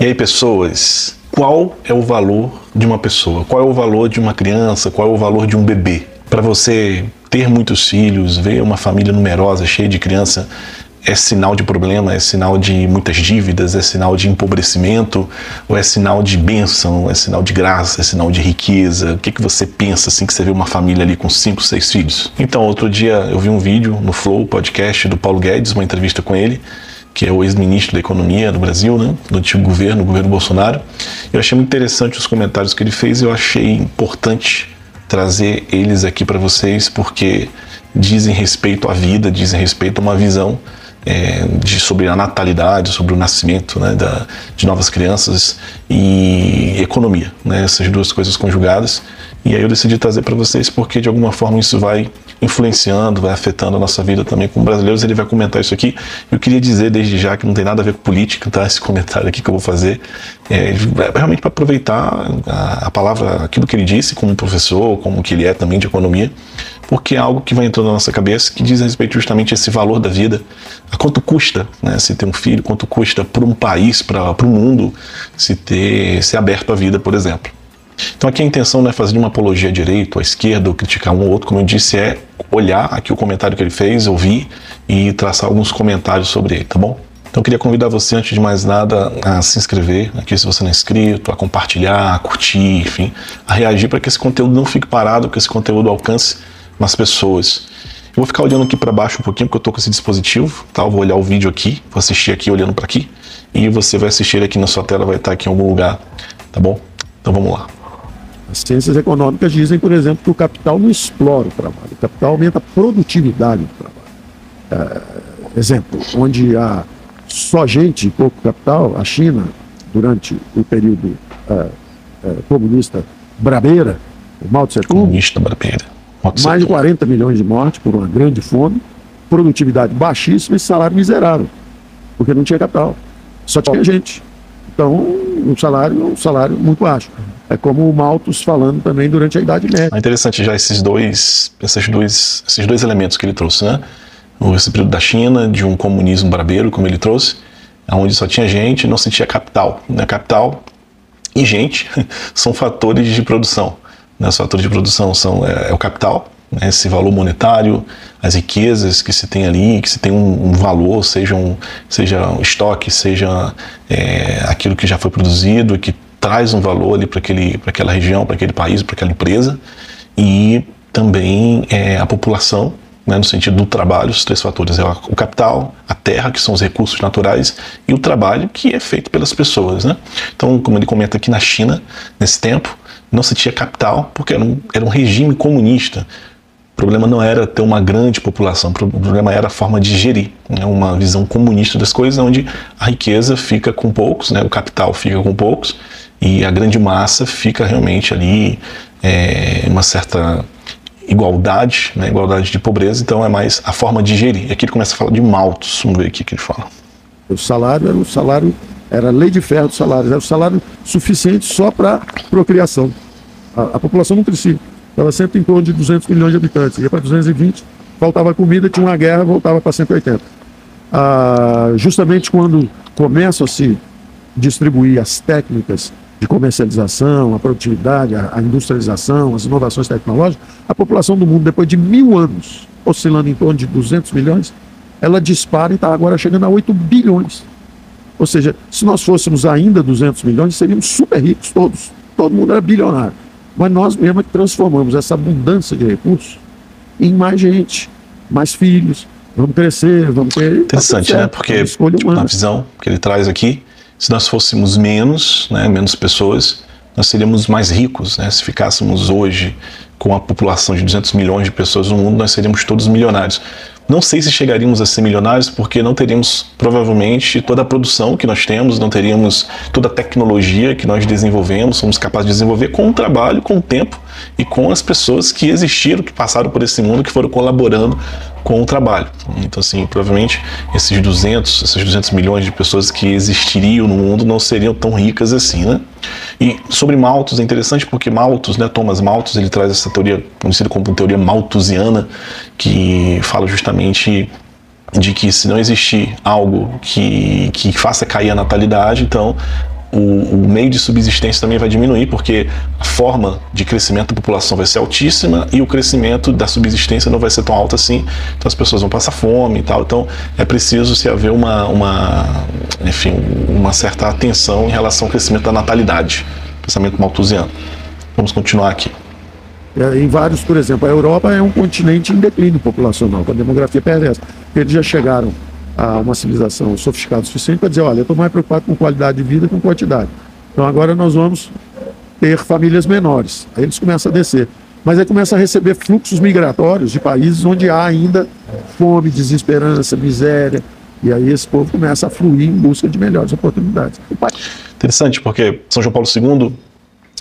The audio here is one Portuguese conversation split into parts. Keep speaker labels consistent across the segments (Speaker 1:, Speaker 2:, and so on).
Speaker 1: E aí, pessoas, qual é o valor de uma pessoa? Qual é o valor de uma criança? Qual é o valor de um bebê? Para você ter muitos filhos, ver uma família numerosa, cheia de criança, é sinal de problema, é sinal de muitas dívidas, é sinal de empobrecimento, ou é sinal de bênção, é sinal de graça, é sinal de riqueza? O que, que você pensa assim que você vê uma família ali com cinco, seis filhos? Então, outro dia eu vi um vídeo no Flow podcast do Paulo Guedes, uma entrevista com ele, que é o ex-ministro da Economia do Brasil, né, do antigo governo, o governo Bolsonaro. Eu achei muito interessante os comentários que ele fez, eu achei importante trazer eles aqui para vocês, porque dizem respeito à vida, dizem respeito a uma visão é, de, sobre a natalidade, sobre o nascimento né, da, de novas crianças e economia, né, essas duas coisas conjugadas. E aí eu decidi trazer para vocês porque de alguma forma isso vai influenciando, vai afetando a nossa vida também como brasileiros. Ele vai comentar isso aqui. Eu queria dizer desde já que não tem nada a ver com política, tá? Esse comentário aqui que eu vou fazer é, realmente para aproveitar a, a, palavra, aquilo que ele disse como professor, como que ele é também de economia, porque é algo que vai entrando na nossa cabeça que diz respeito justamente a esse valor da vida, a quanto custa, né? Se ter um filho, quanto custa para um país, para o mundo, se ter, ser aberto à vida, por exemplo. Então aqui a intenção não é fazer uma apologia à direita, à esquerda, ou criticar um ou outro, como eu disse, é olhar aqui o comentário que ele fez, ouvir e traçar alguns comentários sobre ele, tá bom? Então eu queria convidar você, antes de mais nada, a se inscrever aqui se você não é inscrito, a compartilhar, a curtir, enfim, a reagir para que esse conteúdo não fique parado, que esse conteúdo alcance mais pessoas. Eu vou ficar olhando aqui para baixo um pouquinho, porque eu estou com esse dispositivo, tá? Eu vou olhar o vídeo aqui, vou assistir aqui olhando para aqui, e você vai assistir aqui na sua tela, vai estar aqui em algum lugar, tá bom? Então vamos lá.
Speaker 2: As ciências econômicas dizem, por exemplo, que o capital não explora o trabalho, o capital aumenta a produtividade do trabalho. É, exemplo, onde há só gente e pouco capital, a China, durante o período é, é, comunista brabeira, o Mao Tse Tung,
Speaker 1: comunista brabeira.
Speaker 2: mais de 40 milhões de mortes por uma grande fome, produtividade baixíssima e salário miserável, porque não tinha capital, só tinha gente. Então, o salário é um salário muito baixo. É como o Malthus falando também durante a Idade Média.
Speaker 1: É interessante já esses dois, esses dois, esses dois elementos que ele trouxe, né? Esse período da China, de um comunismo brabeiro, como ele trouxe, onde só tinha gente, não se tinha capital. Né? Capital e gente são fatores de produção. Né? Os fatores de produção são é, é o capital, né? esse valor monetário, as riquezas que se tem ali, que se tem um, um valor, seja um, seja um estoque, seja é, aquilo que já foi produzido, que traz um valor ali para aquela região, para aquele país, para aquela empresa, e também é, a população, né, no sentido do trabalho, os três fatores, é o capital, a terra, que são os recursos naturais, e o trabalho, que é feito pelas pessoas. Né? Então, como ele comenta aqui na China, nesse tempo, não se tinha capital, porque era um, era um regime comunista, o problema não era ter uma grande população, o problema era a forma de gerir, né? uma visão comunista das coisas, onde a riqueza fica com poucos, né? o capital fica com poucos, e a grande massa fica realmente ali é, uma certa igualdade, né, igualdade de pobreza, então é mais a forma de gerir. Aqui ele começa a falar de maltos, vamos ver aqui o que ele fala.
Speaker 2: O salário era o salário, era a lei de ferro do salário, era o salário suficiente só para procriação. A, a, população não crescia, estava sempre em torno de 200 milhões de habitantes, ia para 220, faltava comida, tinha uma guerra, voltava para 180. Ah, justamente quando começam a se distribuir as técnicas de comercialização, a produtividade, a, a, industrialização, as inovações tecnológicas, a população do mundo, depois de mil anos, oscilando em torno de 200 milhões, ela dispara e está agora chegando a 8 bilhões. Ou seja, se nós fôssemos ainda 200 milhões, seríamos super ricos todos. Todo mundo era bilionário. Mas nós mesmos é transformamos essa abundância de recursos em mais gente, mais filhos. Vamos crescer, vamos ter.
Speaker 1: Interessante, tá né? Porque tipo, na visão que ele traz aqui, se nós fôssemos menos, né, menos pessoas, nós seríamos mais ricos. Né? Se ficássemos hoje com a população de 200 milhões de pessoas no mundo, nós seríamos todos milionários. Não sei se chegaríamos a ser milionários, porque não teríamos provavelmente toda a produção que nós temos, não teríamos toda a tecnologia que nós desenvolvemos, somos capazes de desenvolver com o trabalho, com o tempo e com as pessoas que existiram, que passaram por esse mundo, que foram colaborando com o trabalho. Então, assim, provavelmente esses 200, esses 200 milhões de pessoas que existiriam no mundo não seriam tão ricas assim, né? E sobre Malthus é interessante porque Malthus, né, Thomas Malthus, ele traz essa teoria conhecida como teoria malthusiana, que fala justamente de que se não existir algo que, que faça cair a natalidade, então o, o, meio de subsistência também vai diminuir, porque a forma de crescimento da população vai ser altíssima e o crescimento da subsistência não vai ser tão alto assim, então as pessoas vão passar fome e tal. Então é preciso se haver uma, uma, enfim, uma certa atenção em relação ao crescimento da natalidade, pensamento malthusiano. Vamos continuar aqui.
Speaker 2: É, em vários, por exemplo, a Europa é um continente em declínio populacional, com a demografia perversa. Eles já chegaram a uma civilização sofisticada o suficiente para dizer, olha, eu estou mais preocupado com qualidade de vida que com quantidade. Então agora nós vamos ter famílias menores. Aí eles começam a descer. Mas aí começa a receber fluxos migratórios de países onde há ainda fome, desesperança, miséria. E aí esse povo começa a fluir em busca de melhores oportunidades.
Speaker 1: Interessante, porque São João Paulo II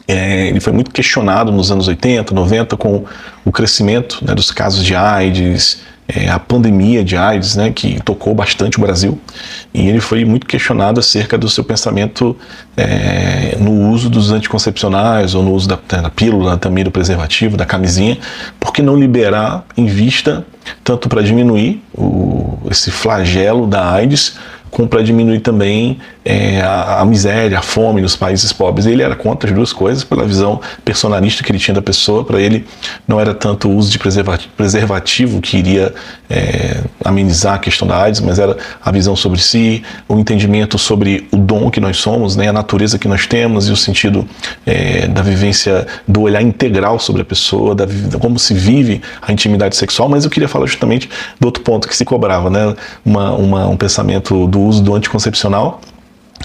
Speaker 1: é, ele foi muito questionado nos anos 80, 90 com o crescimento né, dos casos de AIDS, é, a pandemia de AIDS, né, que tocou bastante o Brasil, e ele foi muito questionado acerca do seu pensamento é, no uso dos anticoncepcionais ou no uso da, da pílula, também do preservativo, da camisinha, por que não liberar em vista tanto para diminuir o, esse flagelo da AIDS, como para diminuir também é, a, a, miséria, a fome nos países pobres. Ele era contra as duas coisas, pela visão personalista que ele tinha da pessoa. Para ele, não era tanto o uso de preservativo, que iria é, amenizar a questão da AIDS, mas era a visão sobre si, o entendimento sobre o dom que nós somos, né, a natureza que nós temos e o sentido é, da vivência, do olhar integral sobre a pessoa, da, como se vive a intimidade sexual. Mas eu queria falar justamente do outro ponto que se cobrava, né, uma, uma, um pensamento do uso do anticoncepcional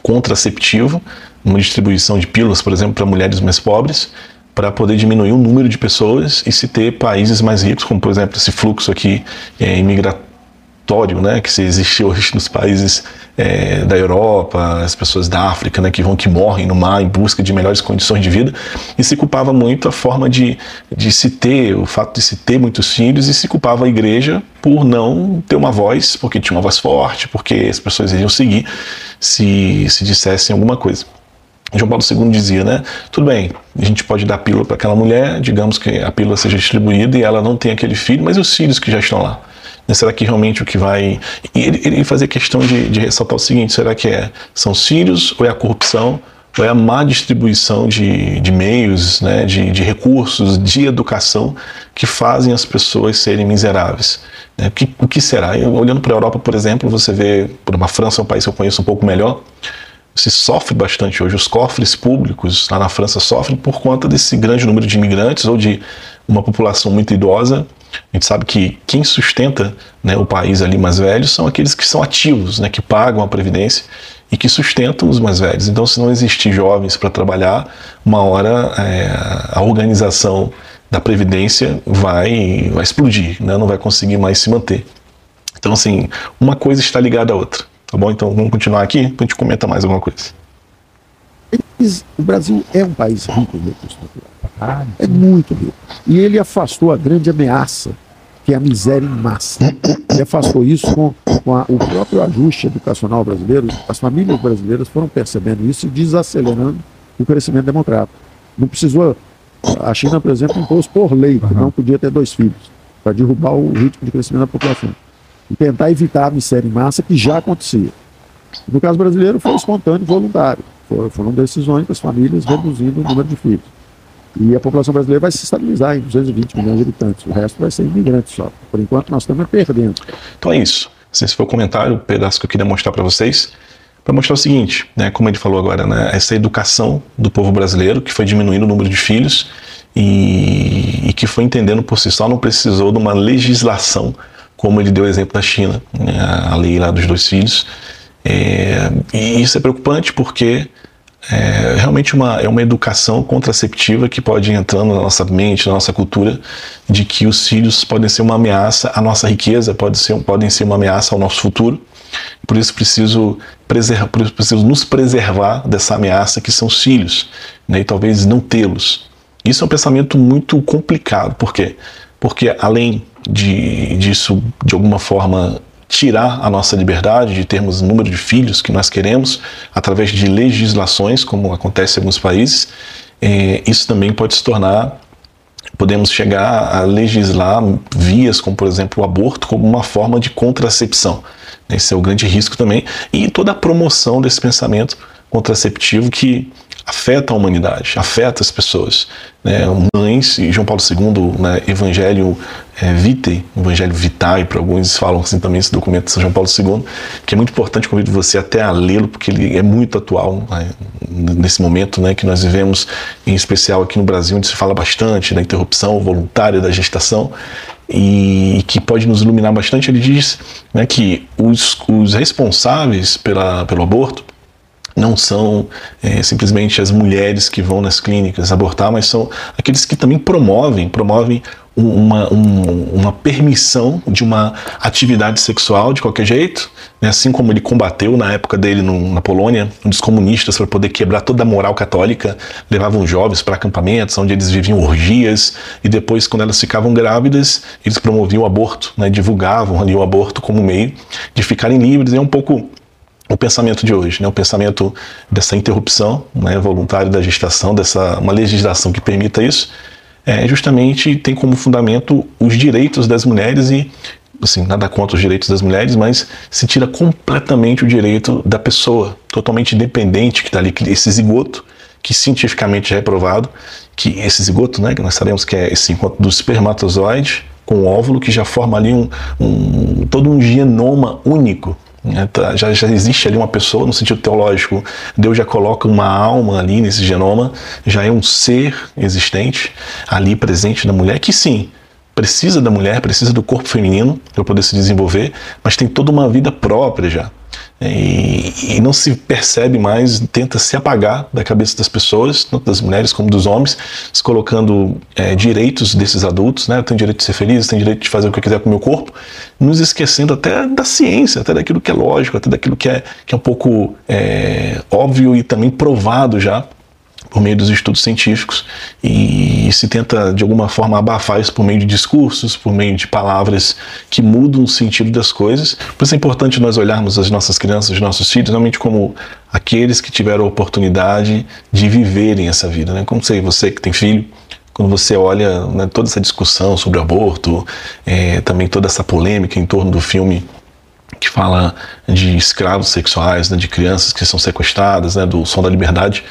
Speaker 1: contraceptivo, uma distribuição de pílulas, por exemplo, para mulheres mais pobres, para poder diminuir o número de pessoas e se ter países mais ricos, como por exemplo esse fluxo aqui é, imigratório, né, que se existe hoje nos países é, da Europa, as pessoas da África, né, que vão que morrem no mar em busca de melhores condições de vida, e se culpava muito a forma de, de se ter, o fato de se ter muitos filhos, e se culpava a igreja por não ter uma voz, porque tinha uma voz forte, porque as pessoas iriam seguir se, se dissessem alguma coisa. João Paulo II dizia, né? Tudo bem, a gente pode dar pílula para aquela mulher, digamos que a pílula seja distribuída e ela não tem aquele filho, mas os filhos que já estão lá? Né, será que realmente o que vai. Ele, ele fazia questão de, de ressaltar o seguinte: será que é, são os filhos ou é a corrupção? Ou é a má distribuição de, de meios, né, de, de recursos, de educação que fazem as pessoas serem miseráveis? Né? O, que, o que será? Eu, olhando para a Europa, por exemplo, você vê, por uma França, um país que eu conheço um pouco melhor, se sofre bastante hoje. Os cofres públicos lá na França sofrem por conta desse grande número de imigrantes ou de uma população muito idosa. A gente sabe que quem sustenta né, o país ali mais velho são aqueles que são ativos, né, que pagam a previdência e que sustentam os mais velhos. Então, se não existir jovens para trabalhar, uma hora é, a organização da previdência vai, vai explodir, né, não vai conseguir mais se manter. Então, assim, uma coisa está ligada à outra. Tá bom? Então vamos continuar aqui, a gente comenta mais alguma coisa.
Speaker 2: O Brasil é um país rico em recursos naturais. É muito rico. E ele afastou a grande ameaça, que é a miséria em massa. Ele afastou isso com, com a, o próprio ajuste educacional brasileiro. As famílias brasileiras foram percebendo isso e desacelerando o crescimento democrático. Não precisou. A China, por exemplo, impôs por lei que não podia ter dois filhos, para derrubar o ritmo de crescimento da população e tentar evitar a miséria em massa que já acontecia. No caso brasileiro foi espontâneo e voluntário. Foram decisões das famílias reduzindo o número de filhos. E a população brasileira vai se estabilizar em 220 milhões de habitantes. O resto vai ser imigrante só. Por enquanto nós estamos perdendo.
Speaker 1: Então é isso. Esse foi o comentário, o pedaço que eu queria mostrar para vocês. Para mostrar o seguinte, né, como ele falou agora, né, essa educação do povo brasileiro, que foi diminuindo o número de filhos e, e que foi entendendo por si só, não precisou de uma legislação como ele deu o exemplo da China, né, a lei lá dos dois filhos. É, e isso é preocupante porque é realmente uma, é uma educação contraceptiva que pode ir entrando na nossa mente, na nossa cultura, de que os filhos podem ser uma ameaça à nossa riqueza, pode ser, podem ser uma ameaça ao nosso futuro. Por isso preciso, preservar, preciso nos preservar dessa ameaça que são os filhos, né, e talvez não tê-los. Isso é um pensamento muito complicado, por quê? Porque além de disso de alguma forma tirar a nossa liberdade de termos o número de filhos que nós queremos através de legislações, como acontece em alguns países, é, isso também pode se tornar podemos chegar a legislar vias como, por exemplo, o aborto como uma forma de contracepção. Esse é o grande risco também. E toda a promoção desse pensamento contraceptivo que afeta a humanidade, afeta as pessoas. Né? Mães, e João Paulo II, né, Evangelho é, Vitae, Evangelho Vitae, para alguns falam assim também esse documento de São João Paulo II, que é muito importante, convido você até a lê-lo, porque ele é muito atual né, nesse momento né, que nós vivemos, em especial aqui no Brasil, onde se fala bastante da interrupção voluntária da gestação, e que pode nos iluminar bastante. Ele diz né, que os, os responsáveis pela, pelo aborto não são é, simplesmente as mulheres que vão nas clínicas abortar, mas são aqueles que também promovem, promovem uma, um, uma permissão de uma atividade sexual de qualquer jeito, né? assim como ele combateu na época dele no, na Polônia, onde os comunistas, para poder quebrar toda a moral católica, levavam jovens para acampamentos onde eles viviam orgias, e depois, quando elas ficavam grávidas, eles promoviam o aborto, né? divulgavam ali o aborto como meio de ficarem livres. É um pouco o pensamento de hoje, né? o pensamento dessa interrupção né, voluntária da gestação, dessa uma legislação que permita isso, é, justamente tem como fundamento os direitos das mulheres e assim, nada contra os direitos das mulheres, mas se tira completamente o direito da pessoa, totalmente independente que está ali, esse zigoto, que cientificamente já é provado, que esse zigoto, né, que nós sabemos que é esse encontro do espermatozoide com o óvulo, que já forma ali um, um todo um genoma único já, já existe ali uma pessoa, no sentido teológico, Deus já coloca uma alma ali nesse genoma, já é um ser existente ali presente na mulher, que sim, precisa da mulher, precisa do corpo feminino para poder se desenvolver, mas tem toda uma vida própria já. E, e, não se percebe mais, tenta se apagar da cabeça das pessoas, tanto das mulheres como dos homens, se colocando é, direitos desses adultos, né? Eu tenho direito de ser feliz, tenho direito de fazer o que eu quiser com o meu corpo, nos esquecendo até da ciência, até daquilo que é lógico, até daquilo que é, que é um pouco é, óbvio e também provado já por meio dos estudos científicos e se tenta de alguma forma abafar isso por meio de discursos, por meio de palavras que mudam o sentido das coisas. Por isso é importante nós olharmos as nossas crianças, os nossos filhos, realmente como aqueles que tiveram a oportunidade de viverem essa vida. Né? Como sei, você que tem filho, quando você olha né, toda essa discussão sobre aborto, é, também toda essa polêmica em torno do filme que fala de escravos sexuais, né, de crianças que são sequestradas, né, do Som da Liberdade,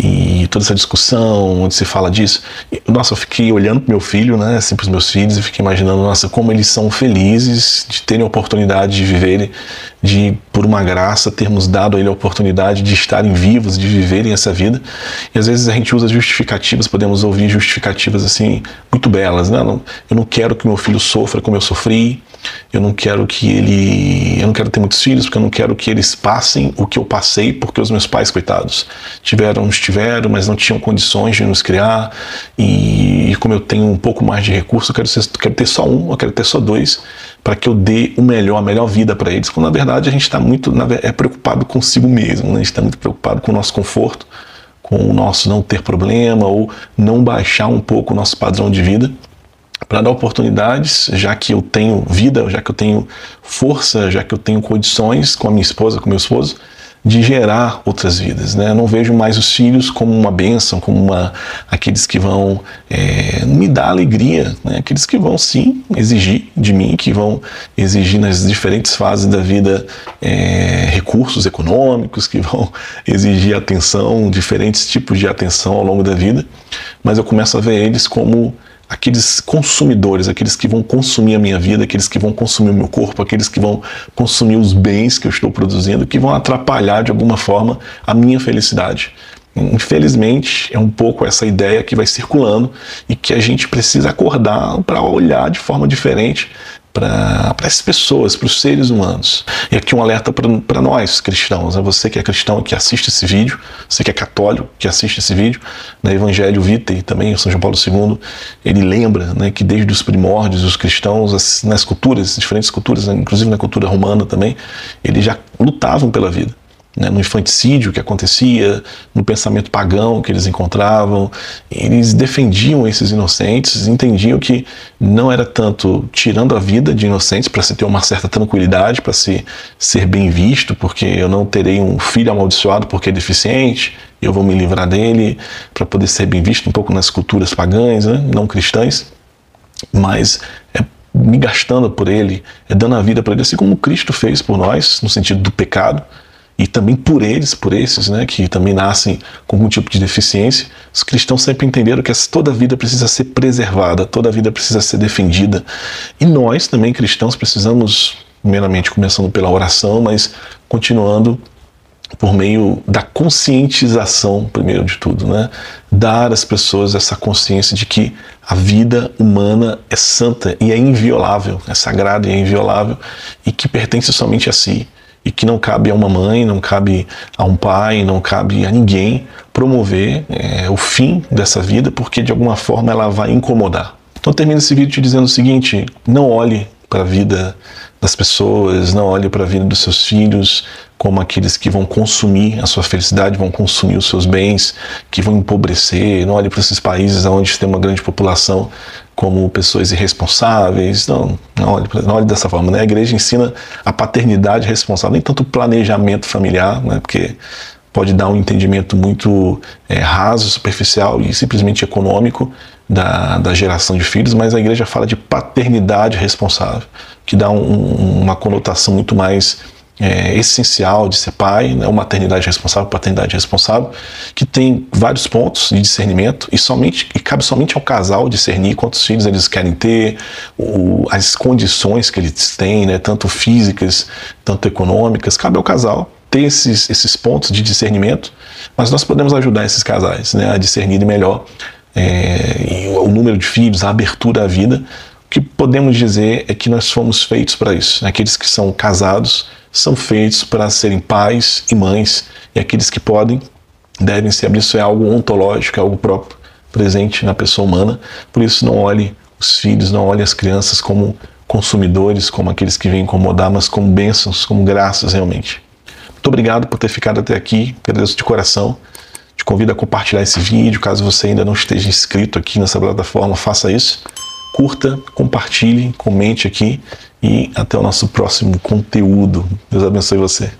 Speaker 1: e toda essa discussão onde se fala disso. E, nossa, eu fiquei olhando para meu filho, né, assim, os meus filhos e fiquei imaginando, nossa, como eles são felizes de terem a oportunidade de viverem, de por uma graça termos dado a ele a oportunidade de estarem vivos, de viverem essa vida. E às vezes a gente usa justificativas, podemos ouvir justificativas assim muito belas, né? Eu não quero que meu filho sofra como eu sofri. Eu não quero que ele. Eu não quero ter muitos filhos, porque eu não quero que eles passem o que eu passei, porque os meus pais, coitados, tiveram, tiveram, mas não tinham condições de nos criar. E, e como eu tenho um pouco mais de recurso, eu quero, ser, quero ter só um, eu quero ter só dois, para que eu dê o melhor, a melhor vida para eles. Quando na verdade a gente está muito é preocupado consigo mesmo, né? a gente está muito preocupado com o nosso conforto, com o nosso não ter problema ou não baixar um pouco o nosso padrão de vida para dar oportunidades, já que eu tenho vida, já que eu tenho força, já que eu tenho condições com a minha esposa, com meu esposo, de gerar outras vidas. Né? Eu não vejo mais os filhos como uma bênção, como uma, aqueles que vão é, me dar alegria, né? aqueles que vão sim exigir de mim, que vão exigir nas diferentes fases da vida é, recursos econômicos, que vão exigir atenção, diferentes tipos de atenção ao longo da vida, mas eu começo a ver eles como aqueles consumidores, aqueles que vão consumir a minha vida, aqueles que vão consumir o meu corpo, aqueles que vão consumir os bens que eu estou produzindo, que vão atrapalhar de alguma forma a minha felicidade. Infelizmente, é um pouco essa ideia que vai circulando e que a gente precisa acordar para olhar de forma diferente para essas pessoas, para os seres humanos. E aqui um alerta para nós cristãos, né? você que é cristão que assiste esse vídeo, você que é católico que assiste esse vídeo, na Evangelho Vitae também, São João Paulo II, ele lembra né, que desde os primórdios os cristãos, nas culturas, diferentes culturas, né, inclusive na cultura romana também, eles já lutavam pela vida né, no infanticídio que acontecia, no pensamento pagão que eles encontravam. Eles defendiam esses inocentes, entendiam que não era tanto tirando a vida de inocentes para se ter uma certa tranquilidade, para se ser bem visto, porque eu não terei um filho amaldiçoado porque é deficiente, eu vou me livrar dele para poder ser bem visto um pouco nas culturas pagãs, né? não cristãs, mas é me gastando por ele, é dando a vida para ele, assim como Cristo fez por nós, no sentido do pecado, e também por eles, por esses, né, que também nascem com algum tipo de deficiência, os cristãos sempre entenderam que toda vida precisa ser preservada, toda vida precisa ser defendida. E nós também, cristãos, precisamos, primeiramente começando pela oração, mas continuando por meio da conscientização, primeiro de tudo, né? Dar às pessoas essa consciência de que a vida humana é santa e é inviolável, é sagrada e é inviolável e que pertence somente a si e que não cabe a uma mãe, não cabe a um pai, não cabe a ninguém promover é, o fim dessa vida porque de alguma forma ela vai incomodar. Então termino esse vídeo te dizendo o seguinte: não olhe para a vida das pessoas, não olhe para a vida dos seus filhos como aqueles que vão consumir a sua felicidade, vão consumir os seus bens, que vão empobrecer. Não olhe para esses países onde tem uma grande população como pessoas irresponsáveis. Não, não olhe, não olhe dessa forma. Né? A igreja ensina a paternidade responsável, nem tanto o planejamento familiar, né? porque pode dar um entendimento muito é, raso, superficial e simplesmente econômico da, da geração de filhos, mas a igreja fala de paternidade responsável, que dá um, uma conotação muito mais é, essencial de ser pai, né, uma maternidade responsável, paternidade responsável, que tem vários pontos de discernimento e somente e cabe somente ao casal discernir quantos filhos eles querem ter, o, as condições que eles têm, né, tanto físicas, tanto econômicas, cabe ao casal ter esses, esses pontos de discernimento, mas nós podemos ajudar esses casais né, a discernirem melhor é, o número de filhos, a abertura à vida. O que podemos dizer é que nós fomos feitos para isso. Aqueles que são casados são feitos para serem pais e mães, e aqueles que podem devem se abrir. Isso é algo ontológico, é algo próprio, presente na pessoa humana. Por isso, não olhe os filhos, não olhe as crianças como consumidores, como aqueles que vêm incomodar, mas como bênçãos, como graças realmente. Muito obrigado por ter ficado até aqui, agradeço de coração. Convido a compartilhar esse vídeo, caso você ainda não esteja inscrito aqui nessa plataforma, faça isso. Curta, compartilhe, comente aqui e até o nosso próximo conteúdo. Deus abençoe você.